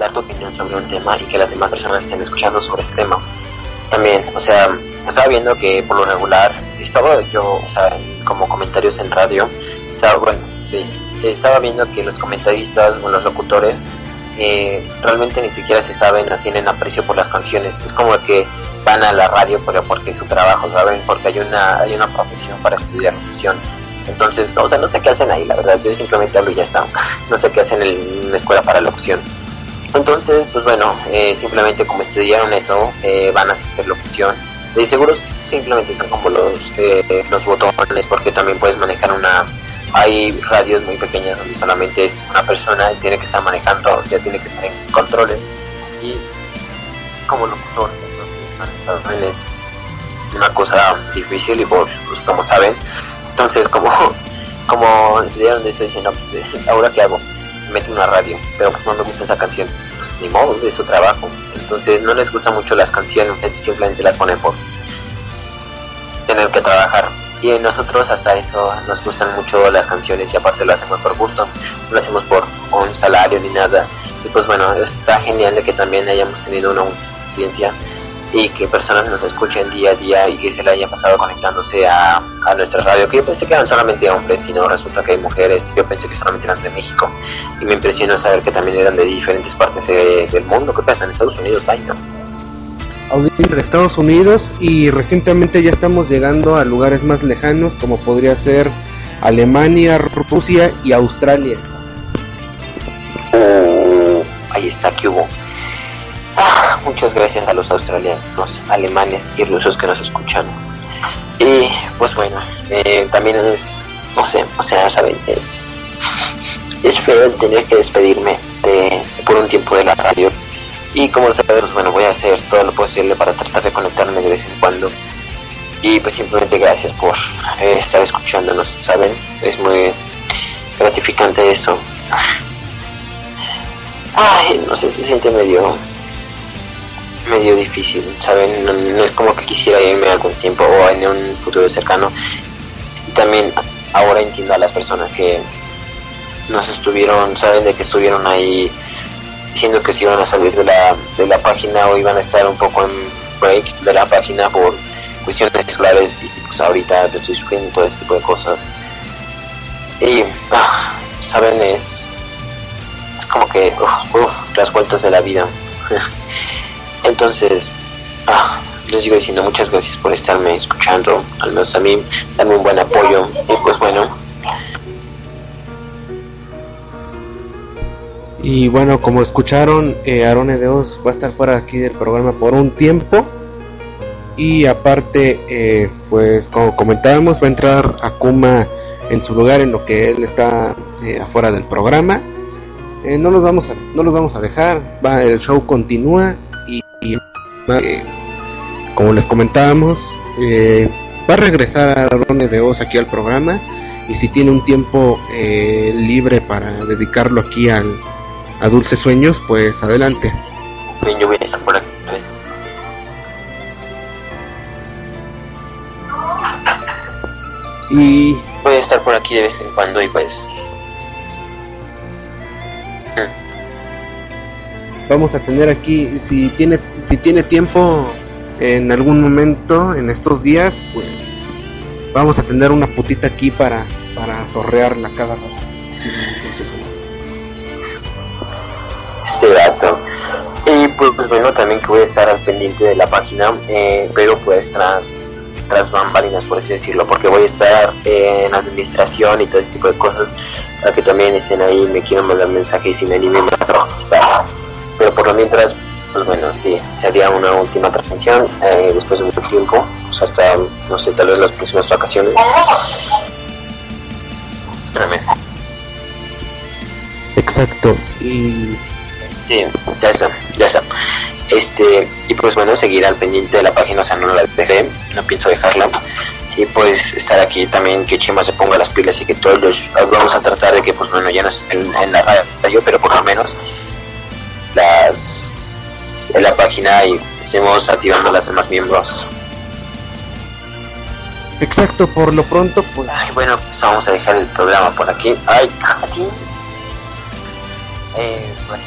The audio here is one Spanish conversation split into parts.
dar tu opinión sobre un tema y que las demás personas estén escuchando sobre ese tema. También, o sea, estaba viendo que por lo regular, estaba yo, o sea, como comentarios en radio, estaba, bueno, sí, estaba viendo que los comentaristas o los locutores eh, realmente ni siquiera se saben o tienen aprecio por las canciones. Es como que van a la radio pero porque es su trabajo, ¿saben? Porque hay una, hay una profesión para estudiar locución. Entonces, o sea, no sé qué hacen ahí, la verdad. Yo simplemente hablo y ya está. No sé qué hacen en la escuela para locución. Entonces, pues bueno, eh, simplemente como estudiaron eso, eh, van a hacer locución. De seguro simplemente son como los, eh, los botones porque también puedes manejar una... Hay radios muy pequeñas donde solamente es una persona y tiene que estar manejando, o sea, tiene que estar en controles. Y como locutor, entonces, es una cosa difícil y pues, pues como saben, entonces como como estudiaron eso dicen, no, pues, ahora qué hago, mete una radio, pero pues no me gusta esa canción, pues ni modo, es su trabajo. Entonces no les gusta mucho las canciones, simplemente las ponen por tener que trabajar. Y nosotros hasta eso nos gustan mucho las canciones y aparte lo hacemos por gusto, no lo hacemos por un salario ni nada. Y pues bueno, está genial de que también hayamos tenido una audiencia y que personas nos escuchen día a día y que se le hayan pasado conectándose a, a nuestra radio, que yo pensé que eran solamente hombres, sino resulta que hay mujeres, yo pensé que solamente eran de México y me impresionó saber que también eran de diferentes partes de, del mundo, ¿qué pasa? En Estados Unidos hay, ¿no? Audiencia de Estados Unidos y recientemente ya estamos llegando a lugares más lejanos como podría ser Alemania, Rusia y Australia. Uh, ahí está, que hubo. Muchas gracias a los australianos, alemanes y rusos que nos escuchan. Y pues bueno, eh, también es, no sé, o sea, saben, es, es feo el tener que despedirme de, por un tiempo de la radio. Y como saben, pues bueno, voy a hacer todo lo posible para tratar de conectarme de vez en cuando. Y pues simplemente gracias por eh, estar escuchándonos, ¿saben? Es muy gratificante eso. Ay, no sé, se siente medio medio difícil, ¿saben? No, es como que quisiera irme algún tiempo o en un futuro cercano. Y también ahora entiendo a las personas que nos estuvieron, saben de que estuvieron ahí diciendo que se iban a salir de la, de la página o iban a estar un poco en break de la página por cuestiones claves y pues ahorita estoy sufriendo todo este tipo de cosas. Y, ah, ¿saben? Es, es como que, uff, uf, las vueltas de la vida. Entonces, ah, les sigo diciendo muchas gracias por estarme escuchando, al menos a mí, darme un buen apoyo y pues bueno. Y bueno, como escucharon, eh, Arone Deos va a estar fuera aquí del programa por un tiempo. Y aparte, eh, pues como comentábamos, va a entrar Akuma en su lugar en lo que él está eh, afuera del programa. Eh, no los vamos a no los vamos a dejar, va el show continúa eh, como les comentábamos eh, va a regresar a Ronde de Oz aquí al programa y si tiene un tiempo eh, libre para dedicarlo aquí al, a Dulces Sueños pues adelante yo voy a estar por aquí. y Voy a estar por aquí de vez en cuando y pues vamos a tener aquí si tiene si tiene tiempo en algún momento en estos días pues vamos a tener una putita aquí para para zorrearla cada rato este. Y pues, pues, bueno, también que voy a estar al pendiente de la página, eh, pero pues tras, tras bambalinas, por así decirlo, porque voy a estar en administración y todo ese tipo de cosas, para que también estén ahí, me quieran mandar mensajes y me animen más a participar. Pero por lo mientras, pues bueno, sí, sería una última transmisión eh, después de mucho tiempo, pues hasta, no sé, tal vez las próximas vacaciones. Espérame. exacto y Sí, ya está, ya está. Este, y pues bueno, seguir al pendiente de la página, o sea, no la dejé, no pienso dejarla. Y pues estar aquí también, que Chima se ponga las pilas y que todos los vamos a tratar de que, pues bueno, ya no es en, en la radio, pero por lo menos las en la página y estemos activando las demás miembros. exacto por lo pronto pues Ay, bueno, pues vamos a dejar el programa por aquí. Ay, aquí. Eh, bueno,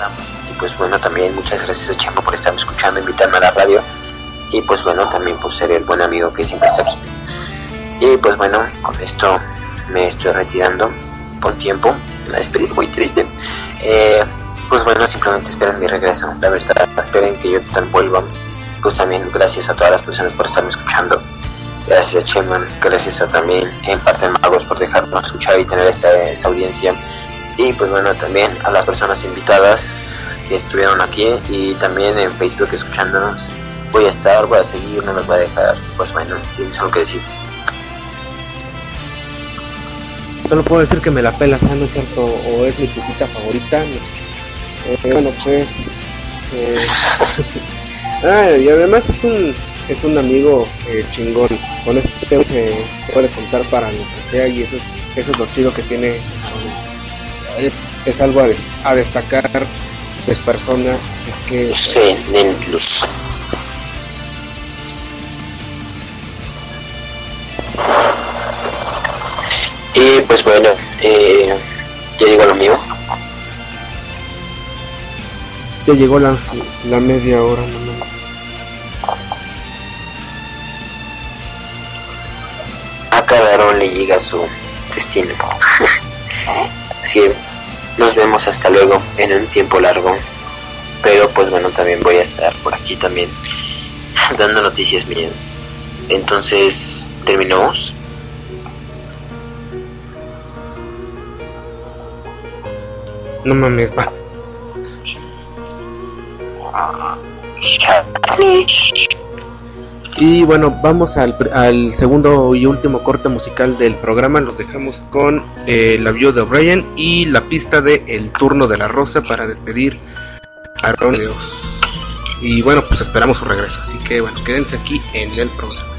vamos a Y pues bueno, también muchas gracias a Chema por estarme escuchando, invitarme a la radio. Y pues bueno, también por ser el buen amigo que siempre está aquí. Y pues bueno, con esto me estoy retirando con tiempo. Me despedí muy triste. Eh, pues bueno, simplemente esperen mi regreso. La verdad, esperen que yo tan vuelva. Pues también gracias a todas las personas por estarme escuchando. Gracias a Cheman, gracias a también en parte Magos por dejarnos escuchar y tener esta, esta audiencia. Y pues bueno, también a las personas invitadas que estuvieron aquí y también en Facebook escuchándonos. Voy a estar, voy a seguir, no los voy a dejar. Pues bueno, tienes algo que decir. Solo puedo decir que me la pela, ¿no es cierto? O es mi pupita favorita. Eh, bueno, pues. Eh, ah, y además es un es un amigo eh, chingón. Con este tema se, puede contar para lo que sea y eso es, eso es lo chido que tiene. es, es, algo a, a destacar es persona. Así que. Sí, incluso. Y pues bueno, ya llegó lo mío. Ya llegó la, la media hora A cada le llega su destino. Así que nos vemos hasta luego en un tiempo largo. Pero pues bueno, también voy a estar por aquí también dando noticias mías. Entonces, ¿terminamos? No mames, va. Y bueno, vamos al, segundo y último corte musical del programa. Los dejamos con eh, la view de O'Brien y la pista de El turno de la rosa para despedir a Ron Y bueno, pues esperamos su regreso. Así que bueno, quédense aquí en el programa.